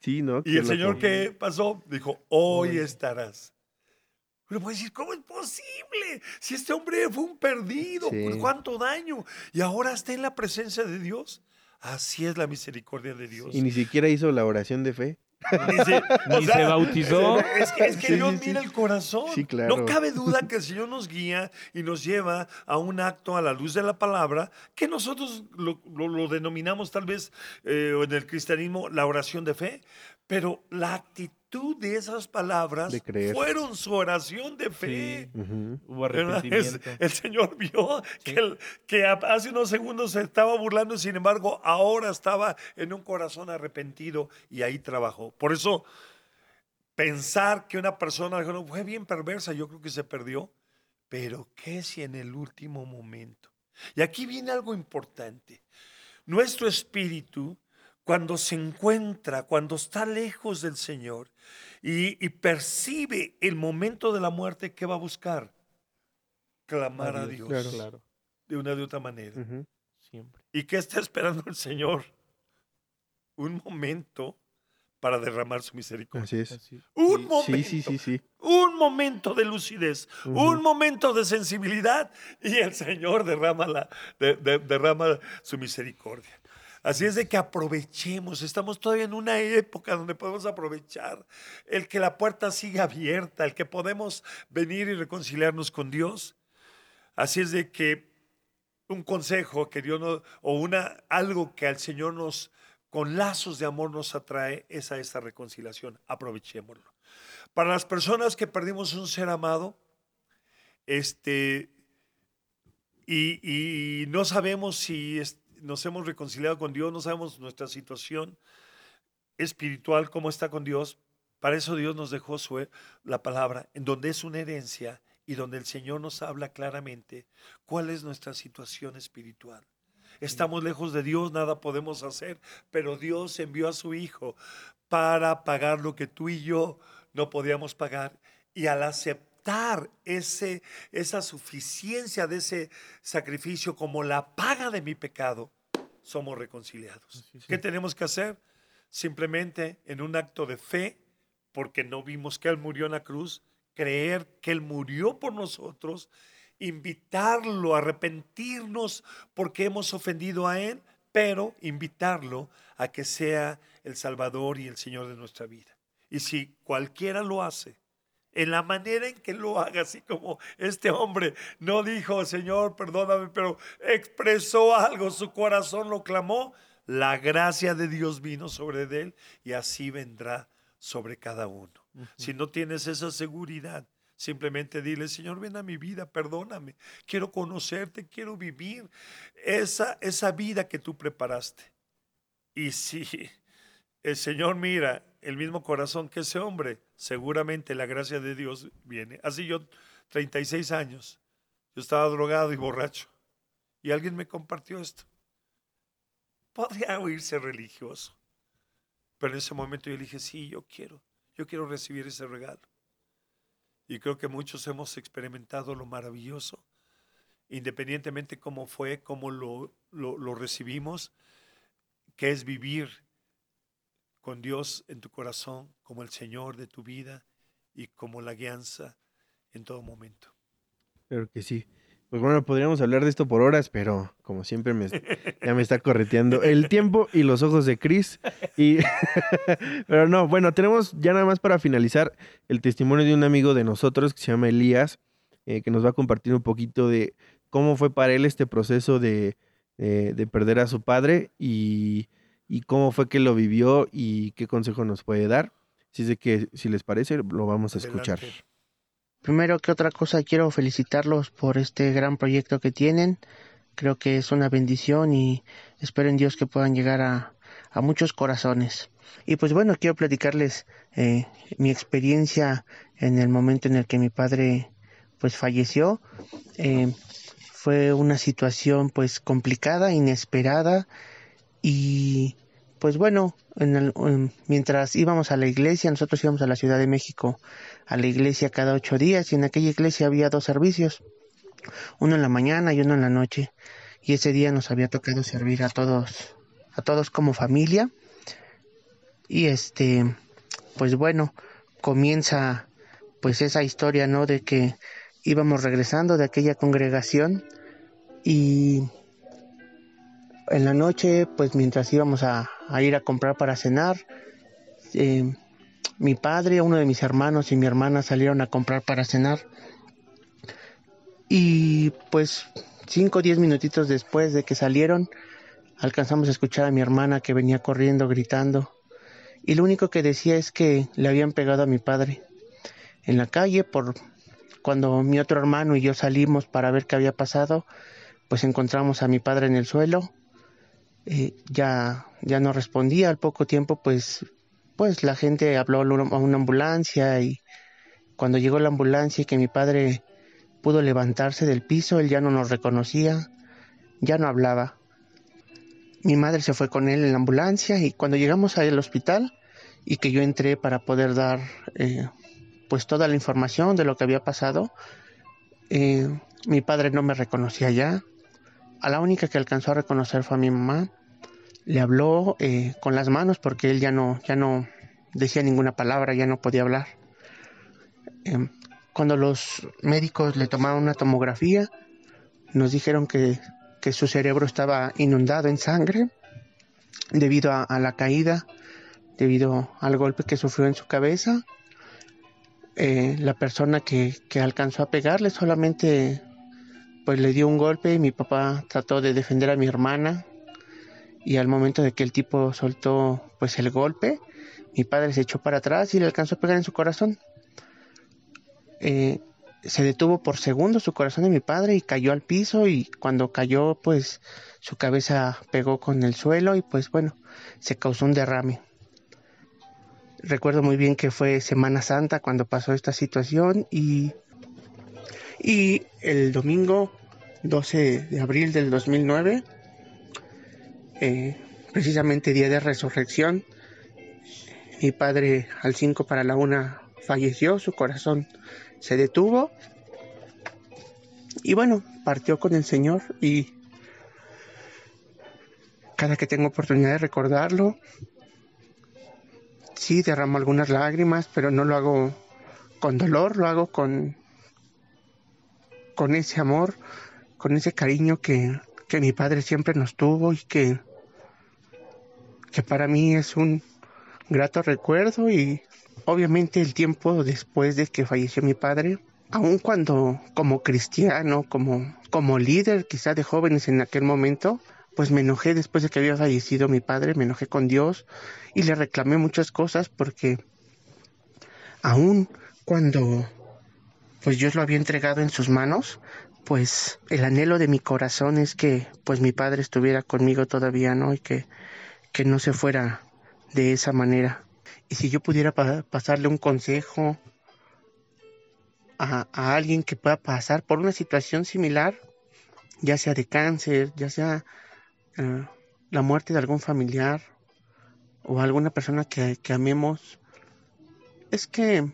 [SPEAKER 3] Sí, ¿no?
[SPEAKER 4] Y el Señor que pasó dijo, hoy estarás. Uno puede decir, ¿cómo es posible? Si este hombre fue un perdido,
[SPEAKER 3] Sí.
[SPEAKER 4] ¿por cuánto daño? Y ahora está en la presencia de Dios. Así es la misericordia de Dios.
[SPEAKER 3] Y ni siquiera hizo la oración de fe.
[SPEAKER 4] Ni se,
[SPEAKER 2] Ni se bautizó.
[SPEAKER 4] Es que, es que
[SPEAKER 3] Sí,
[SPEAKER 4] Dios
[SPEAKER 3] sí, sí.
[SPEAKER 4] mira el corazón.
[SPEAKER 3] Sí, claro.
[SPEAKER 4] No cabe duda que el Señor nos guía y nos lleva a un acto a la luz de la palabra que nosotros lo, lo- lo denominamos tal vez eh, en el cristianismo la oración de fe, pero la actitud de esas palabras
[SPEAKER 3] De creer.
[SPEAKER 4] fueron su oración de fe.
[SPEAKER 2] Sí, hubo arrepentimiento.
[SPEAKER 4] el Señor vio
[SPEAKER 2] Sí.
[SPEAKER 4] que, el- que a- hace unos segundos se estaba burlando, sin embargo, ahora estaba en un corazón arrepentido y ahí trabajó. Por eso, pensar que una persona dijo, "No, fue bien perversa, yo creo que se perdió, pero ¿qué si en el último momento? Y aquí viene algo importante. Nuestro espíritu, cuando se encuentra, cuando está lejos del Señor y, y percibe el momento de la muerte, ¿qué va a buscar? Clamar a Dios
[SPEAKER 3] claro.
[SPEAKER 2] Claro,
[SPEAKER 4] de una de otra manera.
[SPEAKER 2] Siempre.
[SPEAKER 4] ¿Y qué está esperando el Señor? Un momento para derramar su misericordia.
[SPEAKER 3] Así es.
[SPEAKER 2] Así.
[SPEAKER 4] Un
[SPEAKER 2] Sí,
[SPEAKER 4] momento.
[SPEAKER 3] Sí, sí, sí, sí.
[SPEAKER 4] Un momento de lucidez, un momento de sensibilidad y el Señor derrama, la, de- de- derrama su misericordia. Así es de que aprovechemos, estamos todavía en una época donde podemos aprovechar el que la puerta siga abierta, el que podemos venir y reconciliarnos con Dios. Así es de que un consejo que Dios nos, o una, algo que al Señor nos, con lazos de amor nos atrae, es a esta reconciliación. Aprovechémoslo. Para las personas que perdimos un ser amado, este, y, no sabemos si nos hemos reconciliado con Dios, no sabemos nuestra situación espiritual, cómo está con Dios. Para eso Dios nos dejó su, la palabra, en donde es una herencia y donde el Señor nos habla claramente cuál es nuestra situación espiritual. Estamos lejos de Dios, nada podemos hacer, pero Dios envió a su Hijo para pagar lo que tú y yo no podíamos pagar. Y al aceptar ese, esa suficiencia de ese sacrificio como la paga de mi pecado, somos reconciliados. ¿Qué tenemos que hacer? Simplemente en un acto de fe, porque no vimos que Él murió en la cruz, creer que Él murió por nosotros, invitarlo a arrepentirnos porque hemos ofendido a Él, pero invitarlo a que sea el Salvador y el Señor de nuestra vida. Y si cualquiera lo hace, en la manera en que lo haga, así como este hombre no dijo, Señor, perdóname, pero expresó algo, su corazón lo clamó, la gracia de Dios vino sobre él y así vendrá sobre cada uno. Si no tienes esa seguridad, simplemente dile, Señor, ven a mi vida, perdóname, quiero conocerte, quiero vivir esa, esa vida que tú preparaste. Y si el Señor mira el mismo corazón que ese hombre, seguramente la gracia de Dios viene. Así yo, 36 años, yo estaba drogado y borracho. Y alguien me compartió esto. Podría oírse religioso. Pero en ese momento yo dije, sí, yo quiero, yo quiero recibir ese regalo. Y creo que muchos hemos experimentado lo maravilloso, independientemente cómo fue, cómo lo, lo recibimos, que es vivir con Dios en tu corazón como el Señor de tu vida y como la guianza en todo momento.
[SPEAKER 3] Claro que sí. Pues bueno, podríamos hablar de esto por horas, pero como siempre me, ya me está correteando el tiempo y los ojos de Chris. Y pero no, bueno, tenemos ya nada más para finalizar el testimonio de un amigo de nosotros que se llama Elías, eh, que nos va a compartir un poquito de cómo fue para él este proceso de, de- de perder a su padre y, y cómo fue que lo vivió y qué consejo nos puede dar. Así es de que, si les parece, lo vamos a escuchar.
[SPEAKER 4] Adelante.
[SPEAKER 5] Primero que otra cosa, quiero felicitarlos por este gran proyecto que tienen. Creo que es una bendición y espero en Dios que puedan llegar a, a muchos corazones. Y pues bueno, quiero platicarles eh, mi experiencia en el momento en el que mi padre pues falleció. Eh, fue una situación pues complicada, inesperada y pues bueno, mientras íbamos a la iglesia, nosotros íbamos a la Ciudad de México a la iglesia cada ocho días y en aquella iglesia había dos servicios, uno en la mañana y uno en la noche y ese día nos había tocado servir a todos, a todos como familia y este, pues bueno, comienza pues esa historia, ¿no? De que íbamos regresando de aquella congregación y en la noche, pues mientras íbamos a, ir a comprar para cenar, eh, mi padre, uno de mis hermanos y mi hermana salieron a comprar para cenar. Y pues cinco o diez minutitos después de que salieron, alcanzamos a escuchar a mi hermana que venía corriendo, gritando. Y lo único que decía es que le habían pegado a mi padre en la calle por cuando mi otro hermano y yo salimos para ver qué había pasado, pues encontramos a mi padre en el suelo eh, ya, ya no respondía. Al poco tiempo, pues, pues la gente habló a una ambulancia y cuando llegó la ambulancia y que mi padre pudo levantarse del piso, él ya no nos reconocía, ya no hablaba. Mi madre se fue con él en la ambulancia y cuando llegamos al hospital y que yo entré para poder dar eh, pues toda la información de lo que había pasado, eh, mi padre no me reconocía ya. A la única que alcanzó a reconocer fue a mi mamá le habló eh, con las manos porque él ya no, ya no decía ninguna palabra, ya no podía hablar. Em, cuando los médicos le tomaron una tomografía, nos dijeron que, su cerebro estaba inundado en sangre debido a, la caída, debido al golpe que sufrió en su cabeza. Eh, la persona que, que, alcanzó a pegarle solamente pues le dio un golpe y mi papá trató de defender a mi hermana y al momento de que el tipo soltó pues el golpe, mi padre se echó para atrás y le alcanzó a pegar en su corazón. Eh, se detuvo por segundos su corazón de mi padre y cayó al piso y cuando cayó pues su cabeza pegó con el suelo y pues bueno, se causó un derrame. Recuerdo muy bien que fue Semana Santa cuando pasó esta situación y, y el domingo 12 de abril del 2009 eh, precisamente día de resurrección. Mi padre al 5 para la 1 falleció, su corazón se detuvo y bueno, partió con el Señor y cada que tengo oportunidad de recordarlo, sí derramo algunas lágrimas, pero no lo hago con dolor, lo hago con, con ese amor, con ese cariño que, que mi padre siempre nos tuvo y que que para mí es un grato recuerdo y obviamente el tiempo después de que falleció mi padre, aun cuando como cristiano, como, como líder quizá de jóvenes en aquel momento, pues me enojé después de que había fallecido mi padre, me enojé con Dios y le reclamé muchas cosas porque aun cuando pues Dios lo había entregado en sus manos, pues el anhelo de mi corazón es que pues mi padre estuviera conmigo todavía, ¿no? Y que que no se fuera de esa manera. Y si yo pudiera pasarle un consejo a, alguien que pueda pasar por una situación similar, ya sea de cáncer, ya sea eh, la muerte de algún familiar o alguna persona que, que amemos, es que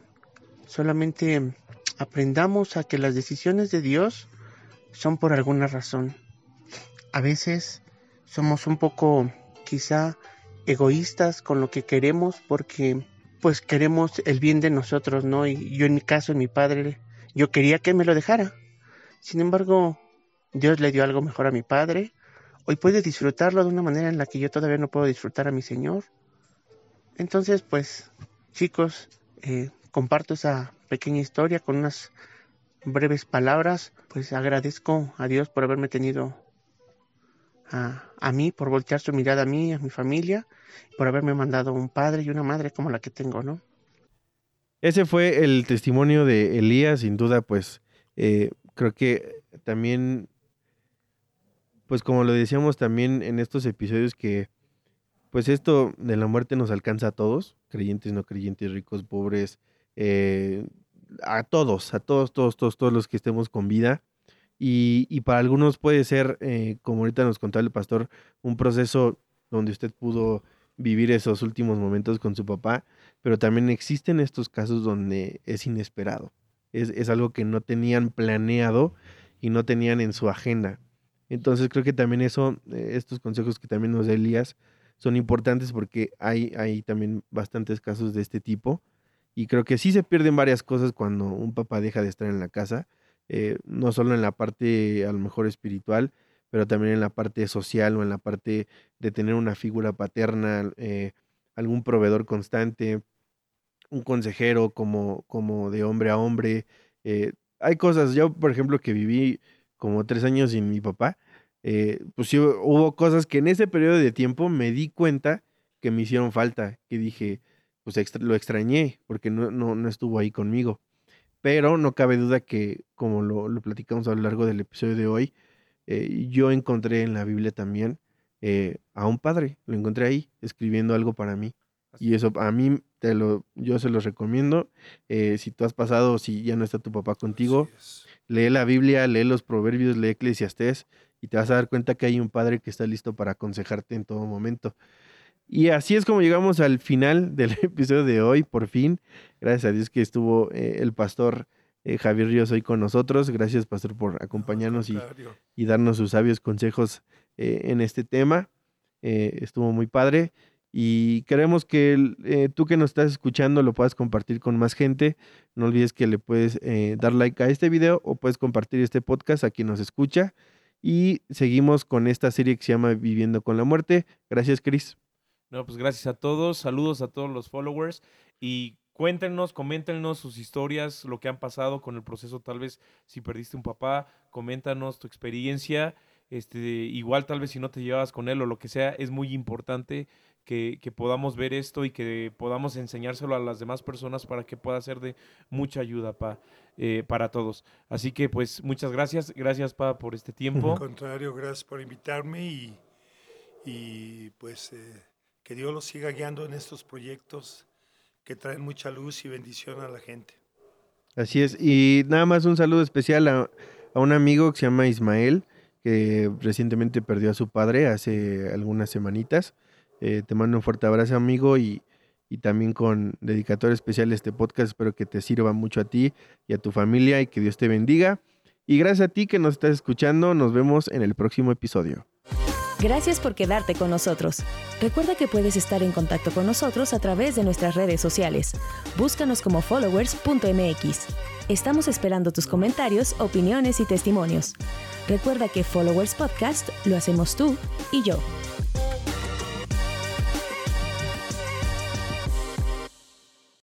[SPEAKER 5] solamente aprendamos a que las decisiones de Dios son por alguna razón. A veces somos un poco quizá egoístas con lo que queremos porque pues queremos el bien de nosotros, ¿no? Y yo en mi caso, en mi padre, yo quería que me lo dejara. Sin embargo, Dios le dio algo mejor a mi padre. Hoy puede disfrutarlo de una manera en la que yo todavía no puedo disfrutar a mi Señor. Entonces, pues, chicos, eh, comparto esa pequeña historia con unas breves palabras. Pues agradezco a Dios por haberme tenido a, mí, por voltear su mirada a mí, a mi familia, por haberme mandado un padre y una madre como la que tengo, ¿no?
[SPEAKER 3] Ese fue el testimonio de Elías, sin duda, pues eh, creo que también, pues como lo decíamos también en estos episodios que, pues esto de la muerte nos alcanza a todos, creyentes, no creyentes, ricos, pobres, eh, a todos, a todos, todos, todos, todos los que estemos con vida. Y, para algunos puede ser, eh, como ahorita nos contaba el pastor, un proceso donde usted pudo vivir esos últimos momentos con su papá, pero también existen estos casos donde es inesperado. Es, es algo que no tenían planeado y no tenían en su agenda. Entonces creo que también eso, eh, estos consejos que también nos da Elías, son importantes porque hay, hay también bastantes casos de este tipo. Y creo que sí se pierden varias cosas cuando un papá deja de estar en la casa, eh, no solo en la parte a lo mejor espiritual, pero también en la parte social o en la parte de tener una figura paterna, eh, algún proveedor constante, un consejero como, como de hombre a hombre. Eh, hay cosas, yo por ejemplo que viví como tres años sin mi papá, eh, pues sí hubo cosas que en ese periodo de tiempo me di cuenta que me hicieron falta, que dije, pues lo extrañé porque no, no, no, estuvo ahí conmigo. Pero no cabe duda que, como lo, lo platicamos a lo largo del episodio de hoy, eh, yo encontré en la Biblia también eh, a un padre, lo encontré ahí escribiendo algo para mí. Y eso a mí te lo, yo se los recomiendo. Eh, si tú has pasado, si ya no está tu papá contigo, lee la Biblia, lee los proverbios, lee Eclesiastés y te vas a dar cuenta que hay un padre que está listo para aconsejarte en todo momento. Y así es como llegamos al final del episodio de hoy, por fin. Gracias a Dios que estuvo el pastor eh, Javier Ríos hoy con nosotros. Gracias, Pastor, por acompañarnos y, y, darnos sus sabios consejos eh, en este tema. Eh, estuvo muy padre. Y queremos que tú que nos estás escuchando lo puedas compartir con más gente. No olvides que le puedes dar like a este video o puedes compartir este podcast a quien nos escucha. Y seguimos con esta serie que se llama Viviendo con la Muerte. Gracias, Chris.
[SPEAKER 2] No, pues gracias a todos. Saludos a todos los followers. Y Cuéntenos, coméntenos sus historias, lo que han pasado con el proceso, tal vez si perdiste un papá, coméntanos tu experiencia. Este, igual tal vez si no te llevas con él o lo que sea, es muy importante que, podamos ver esto y que podamos enseñárselo a las demás personas para que pueda ser de mucha ayuda pa, eh, para todos. Así que pues muchas gracias, gracias Pa por este tiempo.
[SPEAKER 4] Al contrario, gracias por invitarme y, y pues eh, que Dios los siga guiando en estos proyectos que traen mucha luz y bendición a la gente.
[SPEAKER 3] Así es. Y nada más un saludo especial a, un amigo que se llama Ismael, que recientemente perdió a su padre hace algunas semanitas. Eh, te mando un fuerte abrazo, amigo, y, y también con dedicatoria especial este podcast. Espero que te sirva mucho a ti y a tu familia y que Dios te bendiga. Y gracias a ti que nos estás escuchando, nos vemos en el próximo episodio.
[SPEAKER 1] Gracias por quedarte con nosotros. Recuerda que puedes estar en contacto con nosotros a través de nuestras redes sociales. Búscanos como followers.mx. Estamos esperando tus comentarios, opiniones y testimonios. Recuerda que Followers Podcast lo hacemos tú y yo.